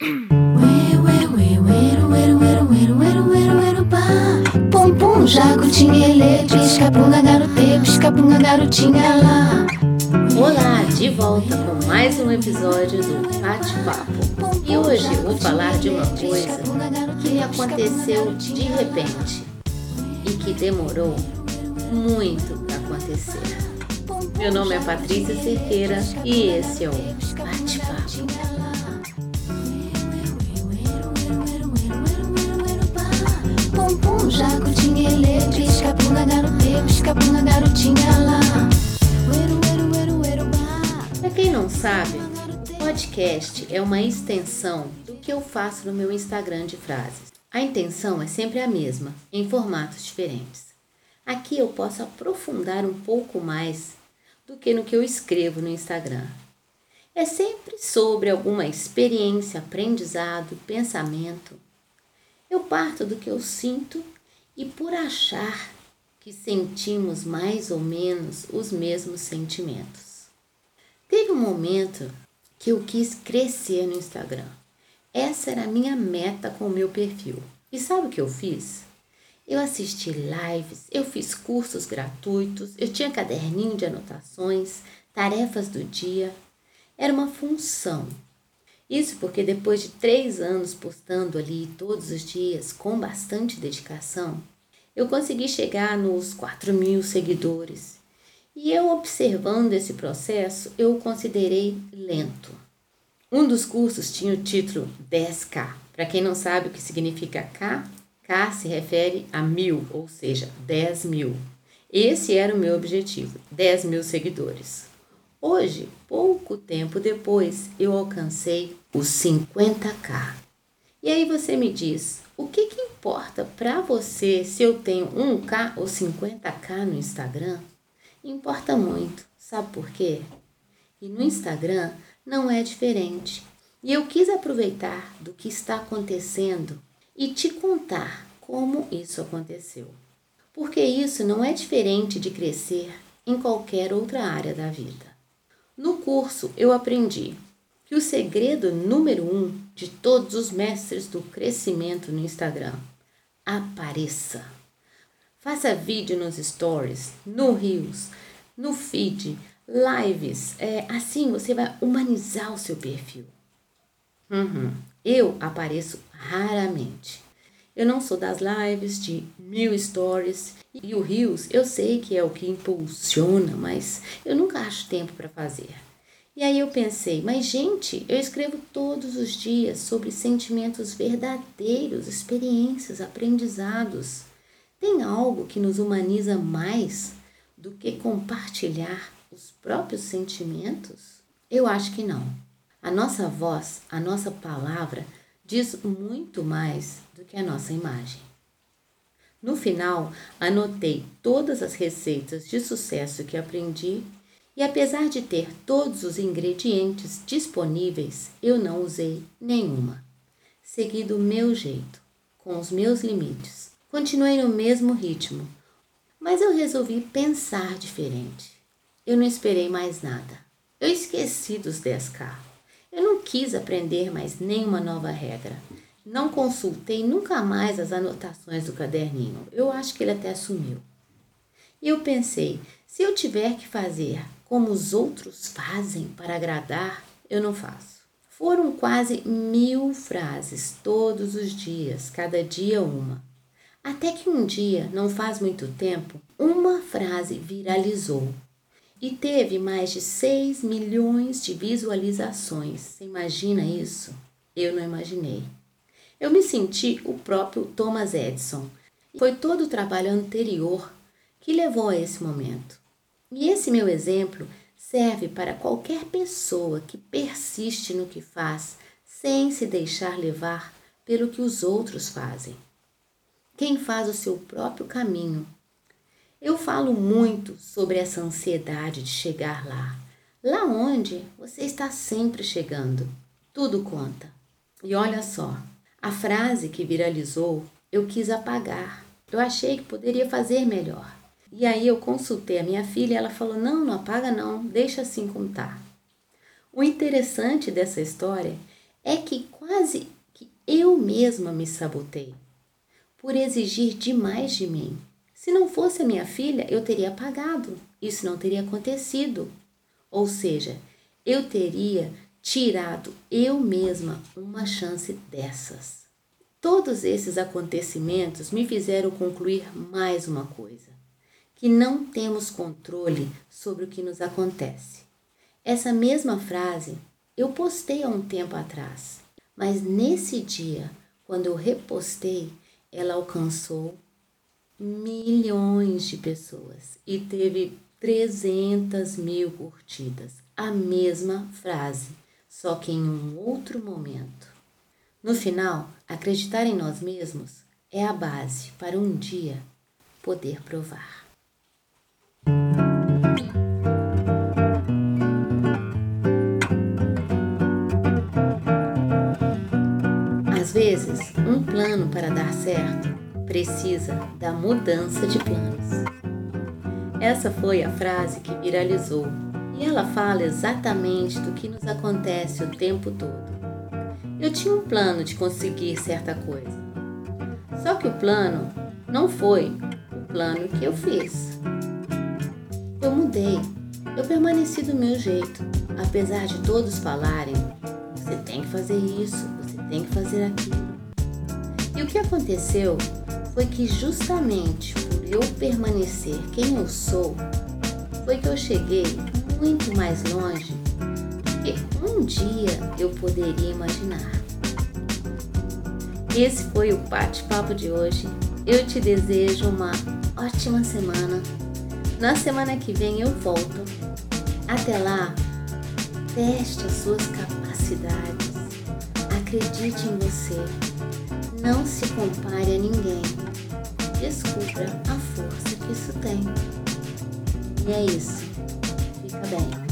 Pum pum, jacutinha ele, pisca punga garote, pisca punga garotinha lá. Olá, de volta com mais um episódio do Bate-Papo. E hoje vou falar de uma coisa que me aconteceu de repente e que demorou muito para acontecer. Meu nome é Patrícia Cerqueira e esse é o Bate-Papo. Punga garotinha lá. Para quem não sabe, podcast é uma extensão do que eu faço no meu Instagram de frases. A intenção é sempre a mesma, em formatos diferentes. Aqui eu posso aprofundar um pouco mais do que no que eu escrevo no Instagram. É sempre sobre alguma experiência, aprendizado, pensamento. Eu parto do que eu sinto e por achar que sentimos mais ou menos os mesmos sentimentos. Teve um momento que eu quis crescer no Instagram. Essa era a minha meta com o meu perfil. E sabe o que eu fiz? Eu assisti lives, eu fiz cursos gratuitos, eu tinha caderninho de anotações, tarefas do dia. Era uma função. Isso porque depois de três anos postando ali todos os dias com bastante dedicação, eu consegui chegar nos 4 mil seguidores. E eu observando esse processo, eu o considerei lento. Um dos cursos tinha o título 10K. Para quem não sabe o que significa K, K se refere a mil, ou seja, 10 mil. Esse era o meu objetivo, 10 mil seguidores. Hoje, pouco tempo depois, eu alcancei os 50k. E aí você me diz, o que, que importa para você se eu tenho 1k ou 50k no Instagram? Importa muito, sabe por quê? E no Instagram não é diferente. E eu quis aproveitar do que está acontecendo e te contar como isso aconteceu. Porque isso não é diferente de crescer em qualquer outra área da vida. No curso eu aprendi que o segredo número um de todos os mestres do crescimento no Instagram apareça. Faça vídeo nos stories, no Reels, no feed, lives. É, assim você vai humanizar o seu perfil. Uhum. Eu apareço raramente. Eu não sou das lives de mil stories e o Reels eu sei que é o que impulsiona, mas eu nunca acho tempo para fazer. E aí eu pensei, mas gente, eu escrevo todos os dias sobre sentimentos verdadeiros, experiências, aprendizados. Tem algo que nos humaniza mais do que compartilhar os próprios sentimentos? Eu acho que não. A nossa voz, a nossa palavra diz muito mais do que a nossa imagem. No final, anotei todas as receitas de sucesso que aprendi e, apesar de ter todos os ingredientes disponíveis, eu não usei nenhuma. Segui do meu jeito, com os meus limites. Continuei no mesmo ritmo, mas eu resolvi pensar diferente. Eu não esperei mais nada. Eu esqueci dos 10K. Eu não quis aprender mais nenhuma nova regra. Não consultei nunca mais as anotações do caderninho. Eu acho que ele até sumiu. E eu pensei: se eu tiver que fazer como os outros fazem para agradar, eu não faço. Foram quase mil frases todos os dias, cada dia uma. Até que um dia, não faz muito tempo, uma frase viralizou e teve mais de 6 milhões de visualizações. Você imagina isso? Eu não imaginei. Eu me senti o próprio Thomas Edison. Foi todo o trabalho anterior que levou a esse momento. E esse meu exemplo serve para qualquer pessoa que persiste no que faz sem se deixar levar pelo que os outros fazem. Quem faz o seu próprio caminho eu falo muito sobre essa ansiedade de chegar lá, lá onde você está sempre chegando. Tudo conta. E olha só, a frase que viralizou eu quis apagar. Eu achei que poderia fazer melhor. E aí eu consultei a minha filha e ela falou: não, não apaga não, deixa assim como tá. O interessante dessa história é que quase que eu mesma me sabotei por exigir demais de mim. Se não fosse a minha filha, eu teria pagado. Isso não teria acontecido. Ou seja, eu teria tirado eu mesma uma chance dessas. Todos esses acontecimentos me fizeram concluir mais uma coisa: que não temos controle sobre o que nos acontece. Essa mesma frase eu postei há um tempo atrás, mas nesse dia, quando eu repostei, ela alcançou milhões de pessoas e teve 300 mil curtidas. A mesma frase, só que em um outro momento. No final, acreditar em nós mesmos é a base para um dia poder provar. Às vezes, um plano para dar certo precisa da mudança de planos. Essa foi a frase que viralizou e ela fala exatamente do que nos acontece o tempo todo. Eu tinha um plano de conseguir certa coisa, só que o plano não foi o plano que eu fiz. Eu mudei, eu permaneci do meu jeito, apesar de todos falarem: você tem que fazer isso, você tem que fazer aquilo. E o que aconteceu foi que justamente por eu permanecer quem eu sou, foi que eu cheguei muito mais longe do que um dia eu poderia imaginar. Esse foi o bate-papo de hoje. Eu te desejo uma ótima semana. Na semana que vem eu volto. Até lá, teste as suas capacidades. Acredite em você. Não se compare a ninguém. Descubra a força que isso tem. E é isso. Fica bem.